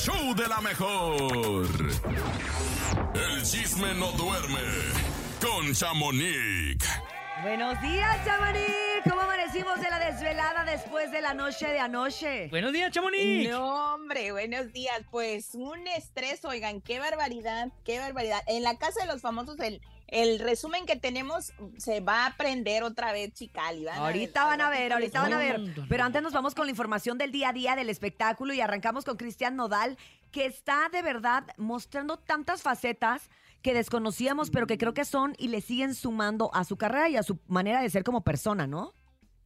show de la mejor. El chisme no duerme con Chamonix. Buenos días, Chamonix. ¿Cómo amanecimos de la desvelada después de la noche de anoche? Buenos días, Chamonix. No, hombre, buenos días. Pues un estrés, oigan, qué barbaridad, qué barbaridad. En la casa de los famosos, el, el resumen que tenemos se va a aprender otra vez, Chicali. van a Ahorita van a ver, ahorita van a ver. Pero antes nos vamos con la información del día a día del espectáculo y arrancamos con Cristian Nodal, que está de verdad mostrando tantas facetas que desconocíamos, pero que creo que son y le siguen sumando a su carrera y a su manera de ser como persona, ¿no?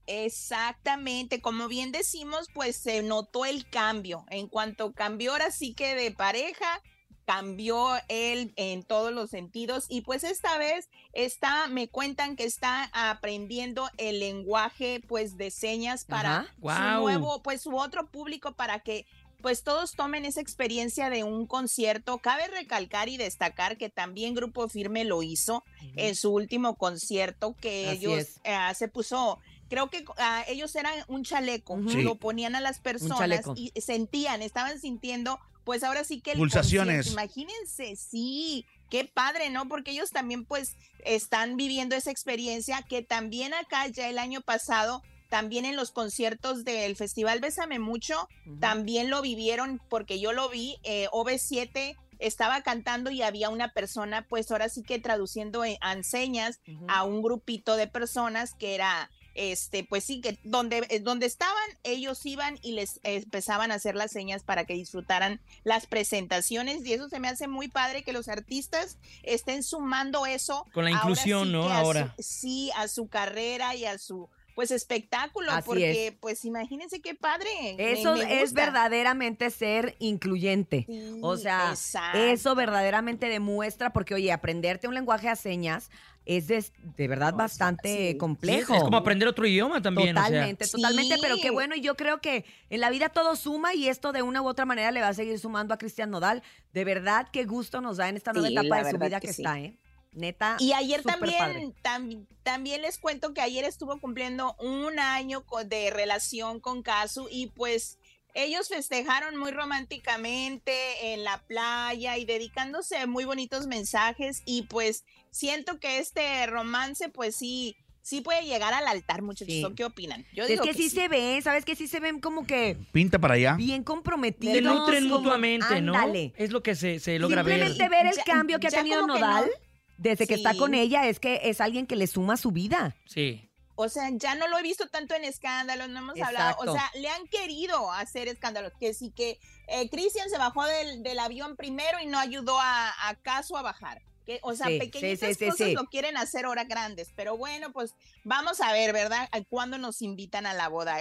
Exactamente, como bien decimos, pues se notó el cambio. En cuanto cambió ahora sí que de pareja, cambió él en todos los sentidos y pues esta vez está, me cuentan que está aprendiendo el lenguaje pues de señas para su nuevo, pues su otro público para que pues todos tomen esa experiencia de un concierto. Cabe recalcar y destacar que también Grupo Firme lo hizo en su último concierto que Así ellos eh, se puso creo que ah, ellos eran un chaleco. Sí. lo ponían a las personas y sentían, estaban sintiendo, pues ahora sí que el Pulsaciones. Imagínense, sí, qué padre, ¿no? Porque ellos también pues están viviendo esa experiencia que también acá ya el año pasado también en los conciertos del Festival Bésame Mucho, también lo vivieron porque yo lo vi, eh, OV7 estaba cantando y había una persona, pues ahora sí que traduciendo en, en señas Ujú. a un grupito de personas que era, este, pues sí, que donde, eh, donde estaban, ellos iban y les empezaban a hacer las señas para que disfrutaran las presentaciones y eso se me hace muy padre que los artistas estén sumando eso. Con la ahora inclusión, sí ¿no? que a su- Ahora. sí, a su carrera y a su pues espectáculo, Así porque pues imagínense qué padre. Eso me es verdaderamente ser incluyente. Sí, O sea, exacto. eso verdaderamente demuestra, porque oye, aprenderte un lenguaje a señas es de, de verdad bastante sí. Sí, es, complejo. es como aprender otro idioma también. o sea. Totalmente, totalmente, Sí. pero qué bueno, y yo creo que en la vida todo suma y esto de una u otra manera le va a seguir sumando a Cristian Nodal. De verdad, qué gusto nos da en esta nueva Sí, etapa de su vida que que, sí. está, ¿eh? Neta. Y ayer también, tam- también les cuento que ayer estuvo cumpliendo un año de relación con Casu y pues ellos festejaron muy románticamente en la playa y dedicándose muy bonitos mensajes y pues siento que este romance pues sí, sí puede llegar al altar muchachos. Sí. ¿O ¿Qué opinan? Yo Es digo que, sí, se ve, ¿sabes? Que sí se ven como que Pinta para allá. bien comprometidos. Se nutren mutuamente, ¿no? Ándale. Es lo que se, se logra ver. Simplemente ver el Ya- cambio que ha tenido que Nodal no. desde que está con ella es que es alguien que le suma su vida. Sí. O sea, ya no lo he visto tanto en escándalos, no hemos hablado. O sea, le han querido hacer escándalos. Que sí que eh, Cristian se bajó del, del avión primero y no ayudó a, a Caso a bajar. Que, o sea, Sí, pequeñitas sí, sí, cosas lo quieren hacer ahora grandes. Pero bueno, pues vamos a ver, ¿verdad? ¿A ¿Cuándo nos invitan a la boda?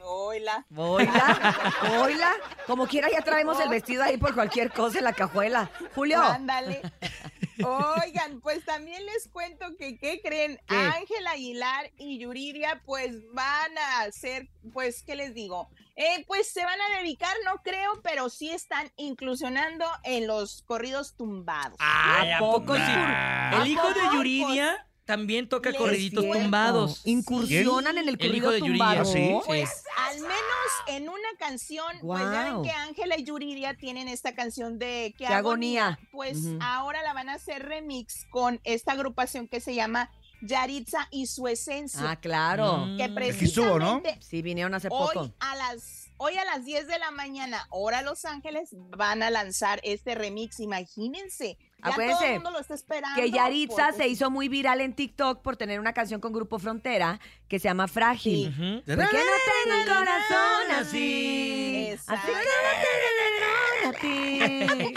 Hola. Oiga, oiga, como quiera ya traemos el vestido ahí por cualquier cosa en la cajuela. Julio, Ándale. Oigan, pues también les cuento que, ¿qué creen? ¿Qué? Ángela Aguilar y Yuridia, pues van a hacer, pues, ¿qué les digo? Eh, pues se van a dedicar, no creo, pero sí están inclusionando en los corridos tumbados. Ay, ¿a poco sí? Nah. El hijo de? Yuridia también toca corriditos tumbados. incursionan en el El hijo corrido de Yuridia. tumbado. ¿Ah, sí? Pues al menos en una canción, pues ya ven que Ángela y Yuridia tienen esta canción de Qué Qué agonía. agonía. Pues ahora la van a hacer remix con esta agrupación que se llama Yaritza y su esencia. Ah, claro. Mm. que Aquí estuvo, ¿no? precisamente Sí, vinieron hace hoy poco. a las hoy a las 10 de la mañana, hora Los Ángeles, van a lanzar este remix. Imagínense. Ya todo Acuérdense el mundo lo está esperando. Que Yaritza porque- se hizo muy viral en TikTok por tener una canción con Grupo Frontera que se llama Frágil. Ujú. Porque no tengo un corazón así. Exacto. Así que no te regalo a ti.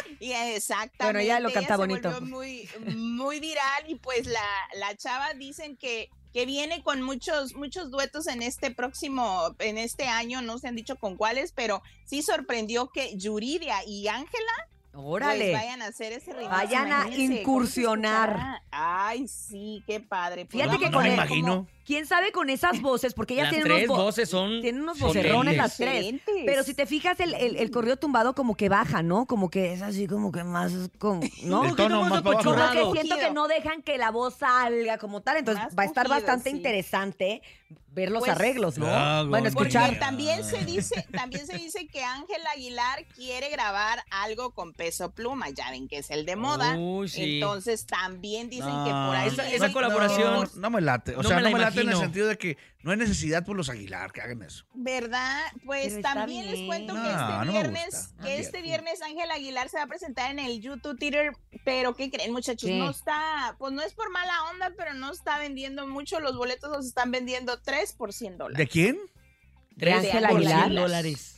Y exactamente. Bueno, ella lo canta bonito. muy, muy viral y pues la, la chava dicen que, que viene con muchos, muchos duetos en este próximo, en este año, no se han dicho con cuáles, pero sí sorprendió que Yuridia y Ángela Órale. pues vayan a hacer ese remix. Vayan a imagínense, ¿cómo se incursionar. Ay, sí, qué padre. Pues Fíjate que con el- imagino. Quién sabe con esas voces, porque ellas Las tienen tres unos, vo- voces son tienen unos vocerrones las tres. Pero si te fijas, el, el, el corrido tumbado como que baja, ¿no? Como que es así como que más con, ¿no? El tono más. Como que siento que no dejan que la voz salga como tal, entonces Más va a estar bastante sí. interesante ver los Pues, arreglos, ¿no? Bueno, escuchar. Porque también se dice, también se dice que Ángel Aguilar quiere grabar algo con peso pluma, ya ven que es el de moda. Uy, sí. Entonces también dicen que por ahí Esa- esa colaboración- No, no me late. O No sea, me no me late en el sentido de que no hay necesidad por los Aguilar que hagan eso. ¿Verdad? Pues también les cuento No, que este no viernes, que este viernes Ángel Aguilar se va a presentar en el YouTube Theater, pero ¿qué creen muchachos? ¿Qué? No está, pues no es por mala onda, pero no está vendiendo mucho, los boletos los están vendiendo 3 por 100 dólares. ¿De quién? ¿De Tres Ángel por Aguilar? dólares.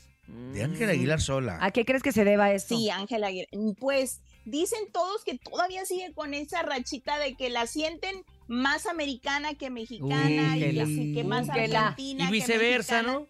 De Ángel Aguilar sola. ¿A qué crees que se deba esto? Sí, Ángel Aguilar. Pues dicen todos que todavía sigue con esa rachita de que la sienten más americana que mexicana y la- así que más argentina Y viceversa. ¿no?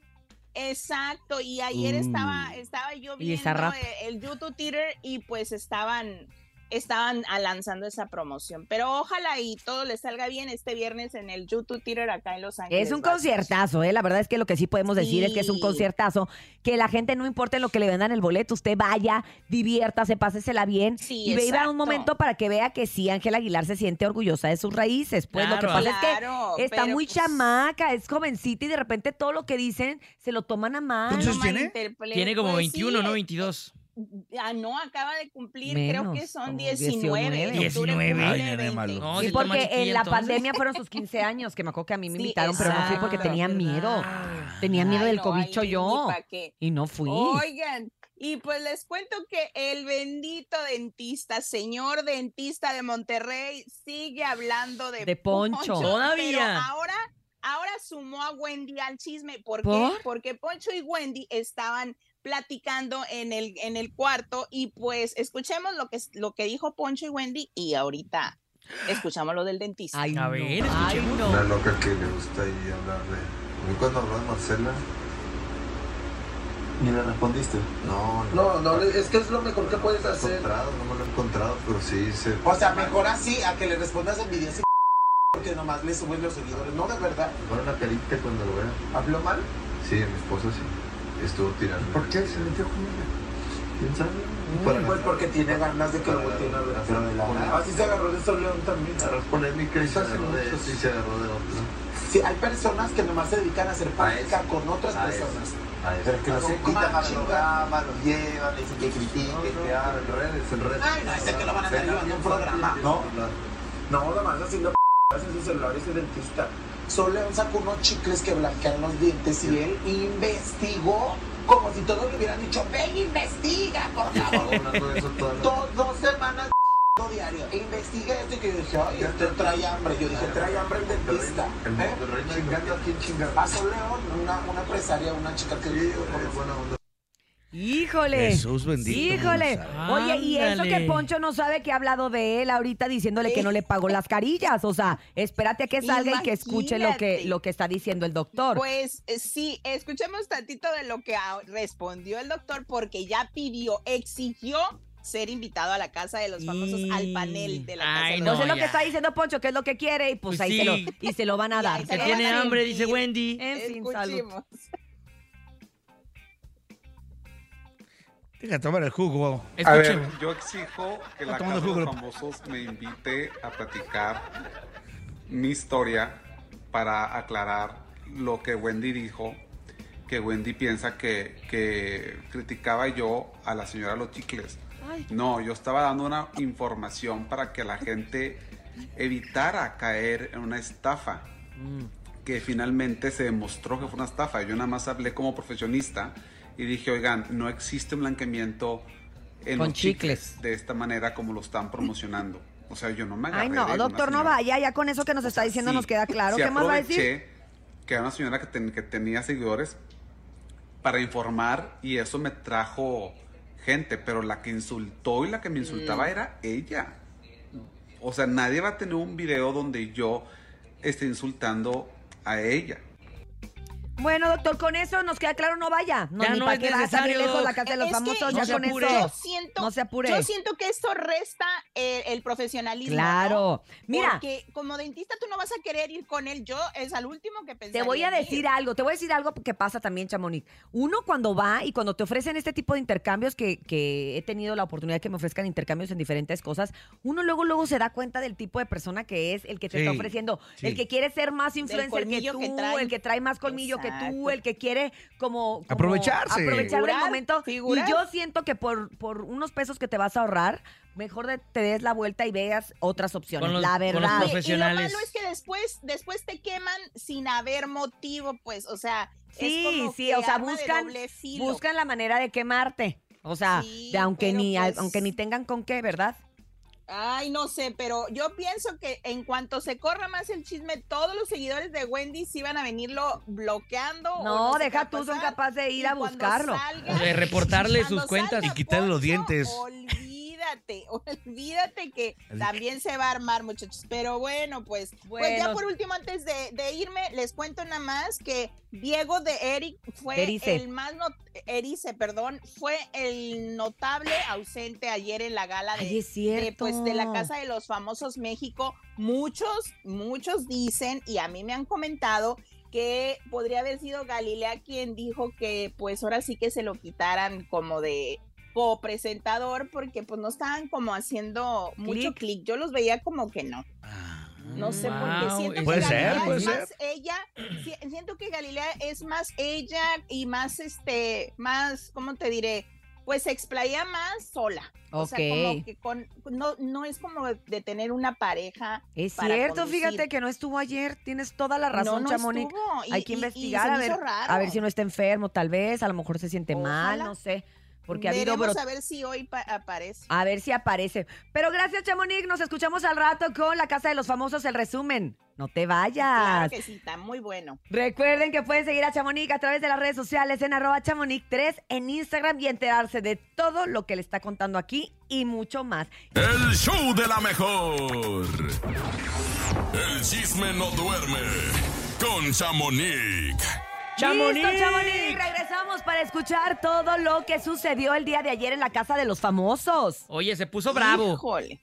Exacto, y ayer Uh. estaba, estaba yo viendo eh, el YouTube Theater y pues estaban, estaban lanzando esa promoción. Pero ojalá y todo les salga bien este viernes en el YouTube Theater acá en Los Ángeles. Es un conciertazo, ¿eh? La verdad es que lo que sí podemos decir es que es un conciertazo. Que la gente no importa en lo que le vendan el boleto, usted vaya, diviértase, pásesela bien Sí, y exacto. un momento para que vea que sí, Ángela Aguilar se siente orgullosa de sus raíces. Pues lo que pasa Claro, es que está muy pues, chamaca, es jovencita y de repente todo lo que dicen se lo toman a mal. ¿Cuántos tiene? Tiene como Pues 21, sí, ¿no? eh, 22. Ah, no, acaba de cumplir, creo Menos, que son como 19. 19. en octubre 19. cumple Ay, nene 20. malo. No, Sí, porque en la entonces. pandemia fueron sus 15 años, que me acuerdo que a mí me Sí, invitaron, pero no fui porque exacto, tenía miedo. Tenía miedo Ay, del no, cobicho ay, yo. qué. Y no fui. Oigan, y pues les cuento que el bendito dentista, señor dentista de Monterrey, sigue hablando de, De Poncho. Todavía. Pero ahora, ahora sumó a Wendy al chisme. ¿Por, qué? ¿Por? Porque Poncho y Wendy estaban platicando en el, en el cuarto y pues escuchemos lo que, lo que dijo Poncho y Wendy y ahorita escuchamos lo del dentista. Ay, A no. ver, Ay, no. Una loca que le gusta ahí hablar de... A mí cuando habló de Marcela... ¿Ni le respondiste? No, No, no, le- es que es lo mejor que puedes lo he hacer. encontrado, no me lo he encontrado, pero sí se... O sea, mejor así a que le respondas en video así, porque nomás le suben los seguidores. No, de verdad. Pone una carita cuando lo vea. ¿Habló mal? Sí, mi esposa sí. Estuvo tirando. ¿Por qué se metió con ella? ¿Quién sabe? pues porque tiene ganas de que lo volteen a ver. Pero de. Así se agarró de Sol León también. Agarró polémica y se agarró de eso y se agarró de otro. Sí, hay personas que nomás se dedican a hacer política con otras A personas. A. Pero que no se quitan al programa, los llevan, dicen que critiquen, que en redes, en redes. Ay, no, ese que lo van a estar llevando a un programa, ¿no? No, nomás haciendo en su celular ese dentista. Sol León sacó unos chicles que blanquean los dientes y él investigó como si todos le hubieran dicho, ven, investiga, por favor. Eso dos, semanas diario. E investigué esto y que yo dije, ay, este trae hambre. Yo dije, trae hambre el dentista. El ¿Eh? Chingando, ¿a quién chingando? Sol León, una, una empresaria, una chica que Sí, yo güey, buena onda. Híjole. Jesús bendito. Híjole. Oye, y eso que. Poncho no sabe que ha hablado de él ahorita diciéndole que no le pagó las carillas. O sea, espérate a que salga y que escuche lo que, lo que está diciendo el doctor. Pues eh, sí, escuchemos tantito de lo que respondió el doctor porque ya pidió, exigió ser invitado a la casa de los famosos, al panel de la casa Ay, de no, los Entonces lo ya. que está diciendo Poncho, que es lo que quiere, y pues, Pues ahí sí. se lo, y se lo van a dar. Que se lo tiene hambre, dice. Wendy. En fin, salud. Deja tomar el jugo. A ver, yo exijo que la Casa de los. Famosos me invite a platicar mi historia para aclarar lo que Wendy dijo, que Wendy piensa que, que criticaba yo a la señora Los Chicles. No, yo estaba dando una información para que la gente evitara caer en una estafa, que finalmente se demostró que fue una estafa. Yo nada más hablé como profesionista y dije, oigan, no existe un blanqueamiento en Con los chicles. de esta manera como lo están promocionando. O sea, yo no me agarré Ay, de no, una doctor, no vaya, ya con eso que nos está diciendo Sí, nos queda claro. sí ¿Qué más va a decir? Que era una señora que, ten- que tenía seguidores para informar y eso me trajo gente, pero la que insultó y la que me Mm. insultaba era ella. O sea, nadie va a tener un video donde yo esté insultando a ella. Bueno, doctor, con eso nos queda claro, no vaya. No, Ya ni no para es qué va a lejos la casa de los Es famosos, no ya se con apure. eso. Yo siento, No se apure. yo siento que esto resta eh, el profesionalismo. Claro. ¿no? Mira, Porque como dentista tú no vas a querer ir con él. Yo es al último que pensaría. Te voy a ir. decir algo, te voy a decir algo que pasa también, Chamonix. Uno cuando va y cuando te ofrecen este tipo de intercambios, que, que he tenido la oportunidad de que me ofrezcan intercambios en diferentes cosas, uno luego, luego se da cuenta del tipo de persona que es el que te está ofreciendo. sí. El que quiere ser más influencer que tú, que el que trae más colmillo que tú, el que quiere como... como Aprovecharse. Aprovechar Figurar, momento. figurar. Y yo siento que por, por unos pesos que te vas a ahorrar, mejor de- te des la vuelta y veas otras opciones. Con los- la con los verdad. Y lo malo es que después, después te queman sin haber motivo, pues, o sea, Sí, es como sí, que o sea, buscan, buscan la manera de quemarte. O sea, Sí, de aunque ni pues- aunque ni tengan con qué, ¿verdad? Ay, no sé, pero yo pienso que en cuanto se corra más el chisme, todos los seguidores de Wendy sí van a venirlo bloqueando. o No, va deja tú, son capaces de ir Y a buscarlo. salga- De reportarle sus cuentas. salga Y quitarle los dientes. Olvídate, olvídate que también se va a armar, muchachos. Pero bueno, pues, pues ya por último, antes de, de irme, les cuento nada más que Diego de Eric fue Erice. el más not- Erice, perdón, fue el notable ausente ayer en la gala de, Ay, es cierto. de, pues de la Casa de los Famosos México. Muchos, muchos dicen, y a mí me han comentado, que podría haber sido Galilea quien dijo que pues ahora sí que se lo quitaran como de copresentador porque pues no estaban como haciendo mucho Clic. Yo los veía como que no. No sé por qué. Siento que Puede ser, Galilea puede es ser. más ella. si- Siento que Galilea es más ella y más este, más, ¿cómo te diré? Pues se explaya más sola. O sea, como Ok. que con, no, no es como de tener una pareja. Es para cierto, conducir. fíjate que no estuvo ayer. Tienes toda la razón, no, no Chamonix. estuvo, y- Hay que y- investigar a ver, a ver si no está enfermo, tal vez, a lo mejor se siente mal, no sé, porque ha habido a ver si hoy pa- aparece. a ver si aparece. Pero gracias, Chamonix, nos escuchamos al rato con la Casa de los Famosos, el resumen. No te vayas. Claro que sí, está muy bueno. Recuerden que pueden seguir a Chamonix a través de las redes sociales en arroba chamonix3 en Instagram y enterarse de todo lo que le está contando aquí y mucho más. El show de la mejor. El chisme no duerme con Chamonix. ¡Chamonix! ¡Listo, Chamonix! Regresamos para escuchar todo lo que sucedió el día de ayer en la Casa de los Famosos. Oye, se puso bravo. Híjole.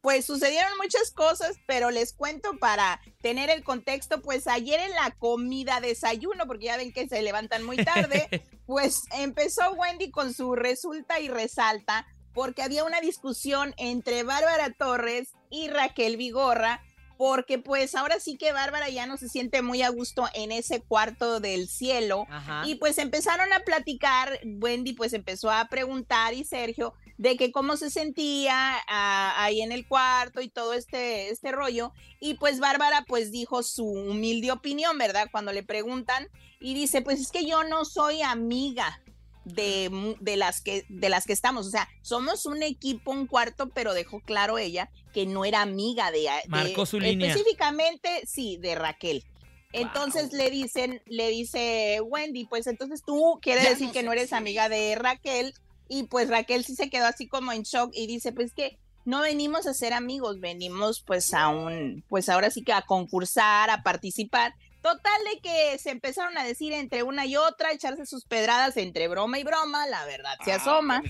Pues sucedieron muchas cosas, pero les cuento para tener el contexto, pues ayer en la comida desayuno, porque ya ven que se levantan muy tarde, pues empezó Wendy con su resulta y resalta, porque había una discusión entre Bárbara Torres y Raquel Vigorra, porque pues ahora sí que Bárbara ya no se siente muy a gusto en ese cuarto del cielo, Ajá. y pues empezaron a platicar, Wendy pues empezó a preguntar y Sergio de que cómo se sentía ah, ahí en el cuarto y todo este, este rollo. Y pues Bárbara pues dijo su humilde opinión, ¿verdad? Cuando le preguntan y dice, pues es que yo no soy amiga de, de, las que, de las que estamos. O sea, somos un equipo, un cuarto, pero dejó claro ella que no era amiga de... de- Marcó su línea. Específicamente, sí, de Raquel. Entonces le dicen, le dice Wendy, pues entonces tú quieres Ya decir no que no eres amiga de Raquel y pues Raquel sí se quedó así como en shock y dice, pues que no venimos a ser amigos, venimos pues a un, pues ahora sí que a concursar, a participar. Total de que se empezaron a decir entre una y otra, echarse sus pedradas entre broma y broma, la verdad se asoma.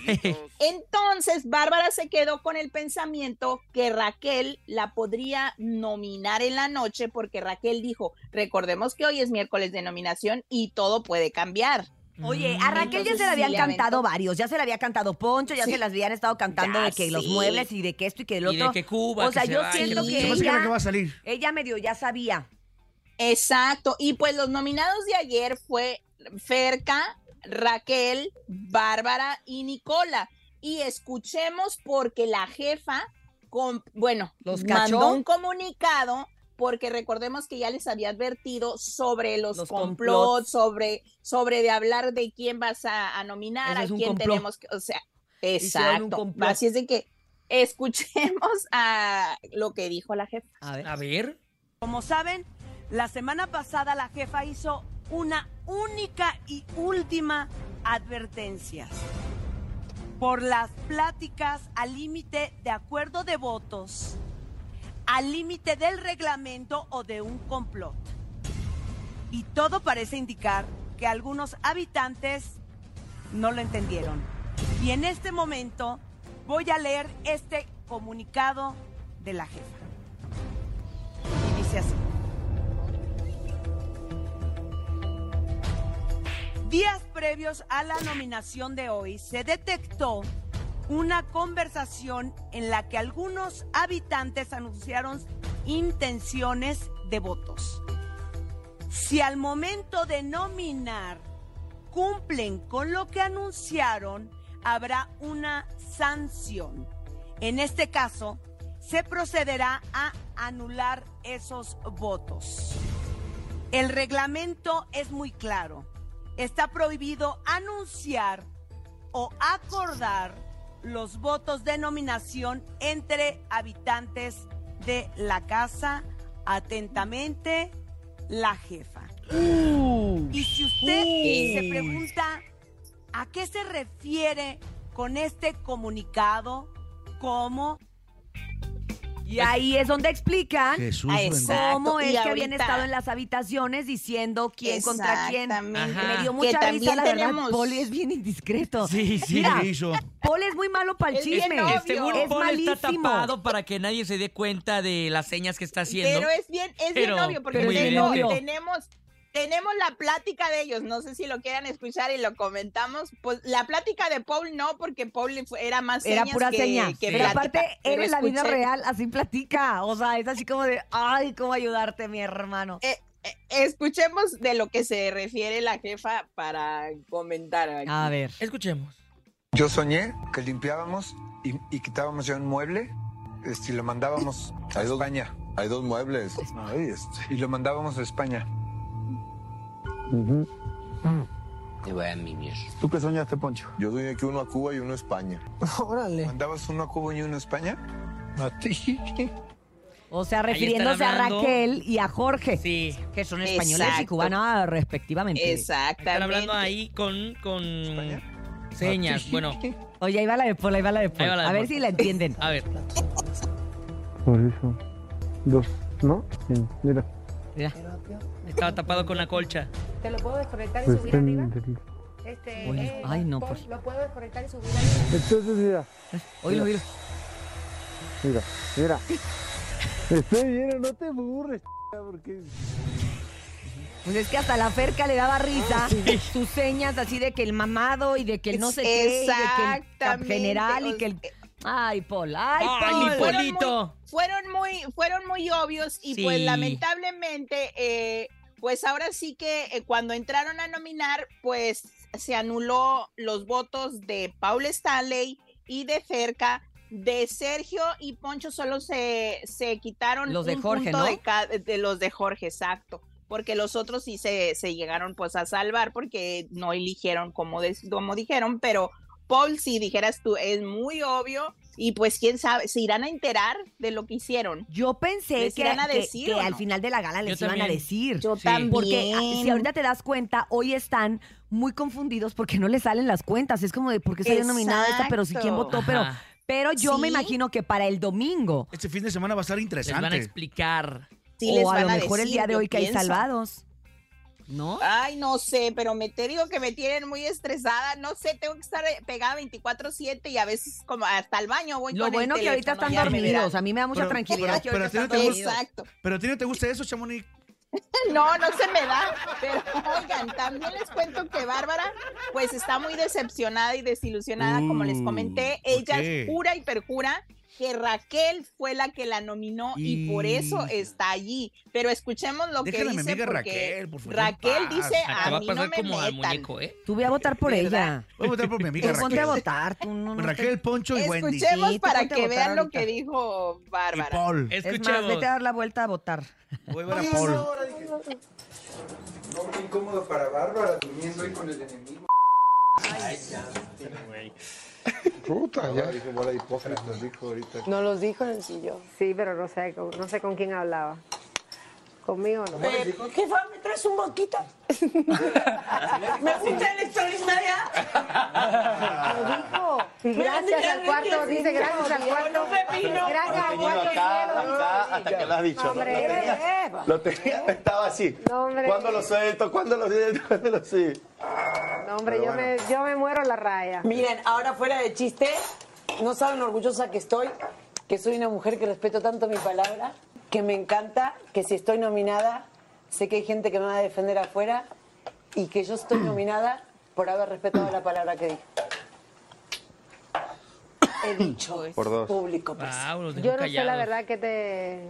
Entonces, Bárbara se quedó con el pensamiento que Raquel la podría nominar en la noche porque Raquel dijo, recordemos que hoy es miércoles de nominación y todo puede cambiar. Oye, a Raquel ya se le habían sí cantado varios, ya se le había cantado Poncho, ya Sí. se las habían estado cantando Ya de que los muebles y de que esto y que el Y otro. de que Cuba. o sea, que yo siento que ella, la que va a salir. ella medio ya sabía. Exacto. Y pues los nominados de ayer fue Ferca, Raquel, Bárbara y Nicola. Y escuchemos porque la jefa, con, bueno, ¿Los cachó? mandó un comunicado porque recordemos que ya les había advertido sobre los, Los complots, complots. sobre, sobre de hablar de quién vas a, a nominar, Eso a quién tenemos que, o sea, exacto. Así es de que escuchemos a lo que dijo la jefa. A ver. A ver. Como saben, la semana pasada la jefa hizo una única y última advertencia. Por las pláticas al límite de acuerdo de votos, al límite del reglamento o de un complot. Y todo parece indicar que algunos habitantes no lo entendieron. Y en este momento voy a leer este comunicado de la jefa. Y dice así. Días previos a la nominación de hoy se detectó una conversación en la que algunos habitantes anunciaron intenciones de votos. Si al momento de nominar cumplen con lo que anunciaron, habrá una sanción. En este caso, se procederá a anular esos votos. El reglamento es muy claro. Está prohibido anunciar o acordar los votos de nominación entre habitantes de la casa. Atentamente, la jefa. Y si usted se pregunta a qué se refiere con este comunicado, ¿cómo? Y ahí es donde explican Jesús cómo es que habían estado en las habitaciones diciendo quién contra quién. Exactamente. Ajá. Me dio Que mucha risa, también la verdad. tenemos- Poli es bien indiscreto. Sí, sí. Mira, ¿Qué hizo? Poli es muy malo para el Es chisme. obvio. Según es Paul está malísimo. tapado para que nadie se dé cuenta de las señas que está haciendo. Pero es bien, es Pero- bien obvio, porque pero es bien tengo- obvio. tenemos, tenemos la plática de ellos. No sé si lo quieran escuchar y lo comentamos. Pues la plática de Paul no, porque Paul era más Era señas pura que, seña. que Pero plática. aparte, él en la vida real así platica. O sea, es así como de, ay, cómo ayudarte, mi hermano. Eh, eh, escuchemos de lo que se refiere la jefa para comentar. aquí. A ver. Escuchemos. Yo soñé que limpiábamos y, y quitábamos ya un mueble este, y lo mandábamos a Hay dos- España. Hay dos muebles. Ay, este, y lo mandábamos a España. ¿Tú qué soñaste, Poncho? Yo soñé que uno a Cuba y uno a España. ¿Mandabas uno a Cuba y uno a España? A ti. O sea, refiriéndose a. Raquel y a Jorge, Sí. que son españoles y cubanos respectivamente. Exactamente. Están hablando ahí con, con ¿España? señas. Bueno, Oye, ahí va la de Paul, ahí va la de Paul. La de a ver Paul. si la entienden. a ver. Por eso. Dos, ¿no? Sí, mira. Mira. Estaba tapado con la colcha. ¿Te lo puedo desconectar y Pues subir arriba? Este, eh, ay, no, pues. ¿Lo puedo desconectar y subir arriba? Entonces, mira, Oílo, oílo. mira, mira. Estoy bien, no te burres, porque... Pues es que hasta la Ferca le daba risa sus señas así de que el mamado y de que el no sé qué, y de que el general y que el... Ay, Paul, ay, ¡Ay, Paul. mi Polito! fueron muy, fueron muy obvios y pues lamentablemente, eh, pues ahora sí que eh, cuando entraron a nominar, pues se anuló los votos de Paul Stanley y de Ferca. De Sergio y Poncho solo se, se quitaron Los de un Jorge, punto ¿no? de, los de Jorge, exacto. Porque los otros sí se, se llegaron pues a salvar porque no eligieron como, de- como dijeron, pero Paul, si dijeras tú, es muy obvio y pues quién sabe, se irán a enterar de lo que hicieron. Yo pensé ¿Les que, a decir que al final de la gala les Yo iban a decir. Yo Sí. también. Porque ah, si ahorita te das cuenta, hoy están muy confundidos porque no les salen las cuentas. Es como de por qué salió nominada esta, pero sí quién votó, pero, Ajá. pero yo me imagino que para el domingo, Este fin de semana va a estar Les interesante. van a explicar. Sí les o a van lo mejor el decir, día de hoy que hay salvados. ¿No? Ay, no sé, pero me te digo que me tienen muy estresada. No sé, tengo que estar eh, pegada 24-7 y a veces como hasta el baño voy Lo con el bueno que ahorita están dormidos. A mí me da mucha Pero- tranquilidad que pero- ahorita pero están a ti no te dormidos. Exacto. ¿Pero a ti no te gusta eso, Chamonix? No, no se me da. Pero oigan, también les cuento que Bárbara, pues está muy decepcionada y desilusionada, como les comenté. Uh, ¿por Ella qué? jura y perjura que Raquel fue la que la nominó y, por eso está allí. Pero escuchemos lo que dice amiga porque Raquel, por favor, Raquel dice a mí no me como al metan. muñeco, ¿eh? Tú voy a votar por ¿Verdad? ella. Voy a votar por mi amiga Tú ponte a Raquel. votar. Tú no, no Raquel, Poncho y Wendy. Escuchemos Sí, tú para que vean lo que dijo Y Bárbara. Paul. Es más, Escuchemos. vete a dar la vuelta a votar. Voy a ver a Paul. No, qué incómodo para Bárbara durmiendo ahí con el enemigo. Puta, ya. Dijo bola de hipócritas, dijo ahorita. No los dijo en el sillón. Sí, pero no sé, con- no sé con quién hablaba. ¿Conmigo no? ¿Qué fue? ¿Me traes un boquito? ¿Me gusta el extraordinaria? Lo dijo. Y gracias al cuarto, dice gracias al cuarto. Gracias al cuarto acá, cielo. acá, hasta que lo has dicho. Lo tenía, lo tenía, estaba así. No, hombre. ¿Cuándo lo suelto? ¿Cuándo lo suelto? ¿Cuándo lo suelto? Hombre, yo me, yo me muero la raya. Miren, ahora fuera de chiste, no saben lo orgullosa que estoy, que soy una mujer que respeto tanto mi palabra, que me encanta, que si estoy nominada, sé que hay gente que me va a defender afuera y que yo estoy nominada por haber respetado la palabra que dije. He dicho Por dos. público. pues. Wow, Yo no sé la verdad que te...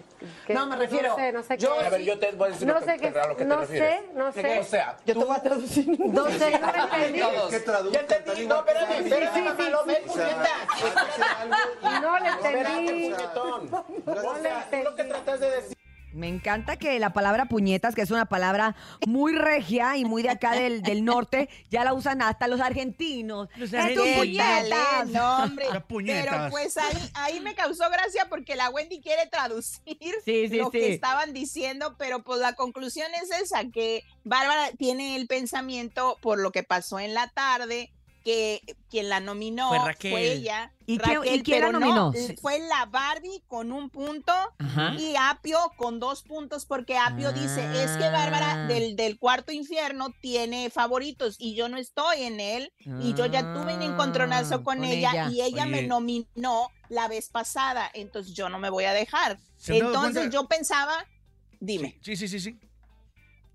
que- No, me refiero, No sé, no sé yo- qué... A ver, yo te voy a decir no que- sé qué, a lo que te no refieres. sé, no sé. O sea, Yo te voy a traducir. No sé, no entendí. ¿qué traduzco? Entendí, no, espérame, espérame, mamá, lo ves, puñeta. No le entendí. O sea, es lo que tratas de decir. Me encanta que la palabra puñetas, que es una palabra muy regia y muy de acá del, del norte, ya la usan hasta los argentinos. Los ¡Es tu puñetas! No, hombre. Las puñetas. Pero pues ahí, ahí me causó gracia porque la Wendy quiere traducir Sí, sí, lo sí. que estaban diciendo, pero pues la conclusión es esa, que Bárbara tiene el pensamiento por lo que pasó en la tarde, que quien la nominó Fue ella. ¿Y quién- Raquel, y quién la nominó? no, fue la Barbie con un punto Ajá. y Apio con dos puntos, porque Apio dice, es que Ah. Bárbara del, del cuarto infierno tiene favoritos y yo no estoy en él y yo ya tuve un encontronazo Ah, con, con ella, ella. y ella me nominó la vez pasada, entonces yo no me voy a dejar. ¿Se han dado Entonces yo pensaba, dime. Sí, sí, sí, sí.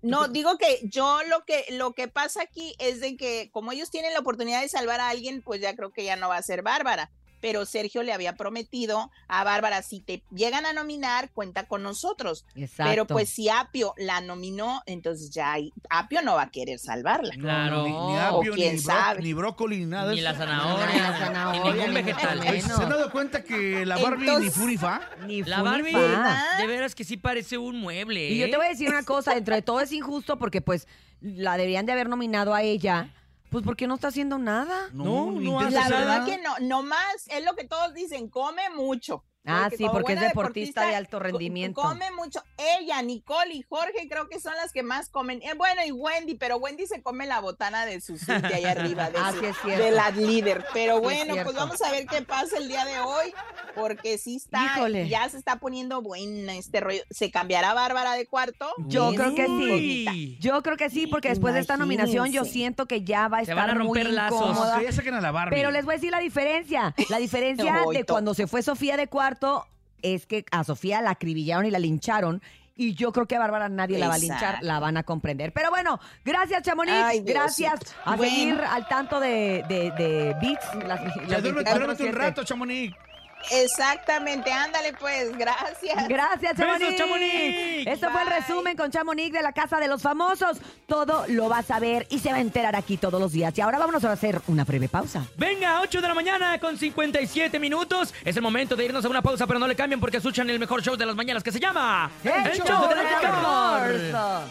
No, digo que yo lo que lo que pasa aquí es de que como ellos tienen la oportunidad de salvar a alguien, pues ya creo que ya no va a ser Bárbara. Pero Sergio le había prometido a Bárbara, si te llegan a nominar, cuenta con nosotros. Exacto. Pero pues si Apio la nominó, entonces ya hay- Apio no va a querer salvarla. Claro. Ni, ni O apio, ni, quién bró- sabe. ni brócoli, ni nada de Ni la zanahoria, Ni la zanahoria, ni ni ningún vegetal. ¿Se han dado cuenta que la Barbie ni furifa? Ni La ni Barbie, de veras que sí parece un mueble. Y yo ¿eh? te voy a decir una cosa, dentro de todo es injusto porque pues la deberían de haber nominado a ella, pues porque no está haciendo nada. No, no hace La verdad nada. que no, no más, es lo que todos dicen, come mucho. Ah, sí, porque es buena deportista de alto rendimiento. Come mucho. Ella, Nicole y Jorge creo que son las que más comen. Eh, bueno, y Wendy, pero Wendy se come la botana de su suite allá arriba, de, Ah, su- sí es cierto. de la líder. Pero bueno, pues vamos a ver qué pasa el día de hoy, porque sí está, Híjole. ya se está poniendo buena este rollo. ¿Se cambiará Bárbara de cuarto? Yo creo que sí. Yo creo que sí, porque después de esta nominación yo siento que ya va a Se estar van a romper muy lazos. incómoda. Que ya saquen a la Barbie. Pero les voy a decir la diferencia. La diferencia de cuando se fue Sofía de cuarto es que a Sofía la acribillaron y la lincharon. Y yo creo que a Bárbara nadie la va a linchar, la van a comprender. Pero bueno, gracias Chamonix, gracias a Bueno. seguir al tanto de, de, de Beats. Las, Ya las duérmete, 24/7. duérmete un rato, Chamonix. Exactamente, ándale pues, gracias. Gracias, Besos, Chamonix. Chamonix. Esto fue el resumen con Chamonix de la Casa de los Famosos. Todo lo vas a ver y se va a enterar aquí todos los días. Y ahora vámonos a hacer una breve pausa. Venga, 8 de la mañana con 57 minutos. Es el momento de irnos a una pausa, pero no le cambien porque escuchan el mejor show de las mañanas que se llama El show de la Mejor. mejor.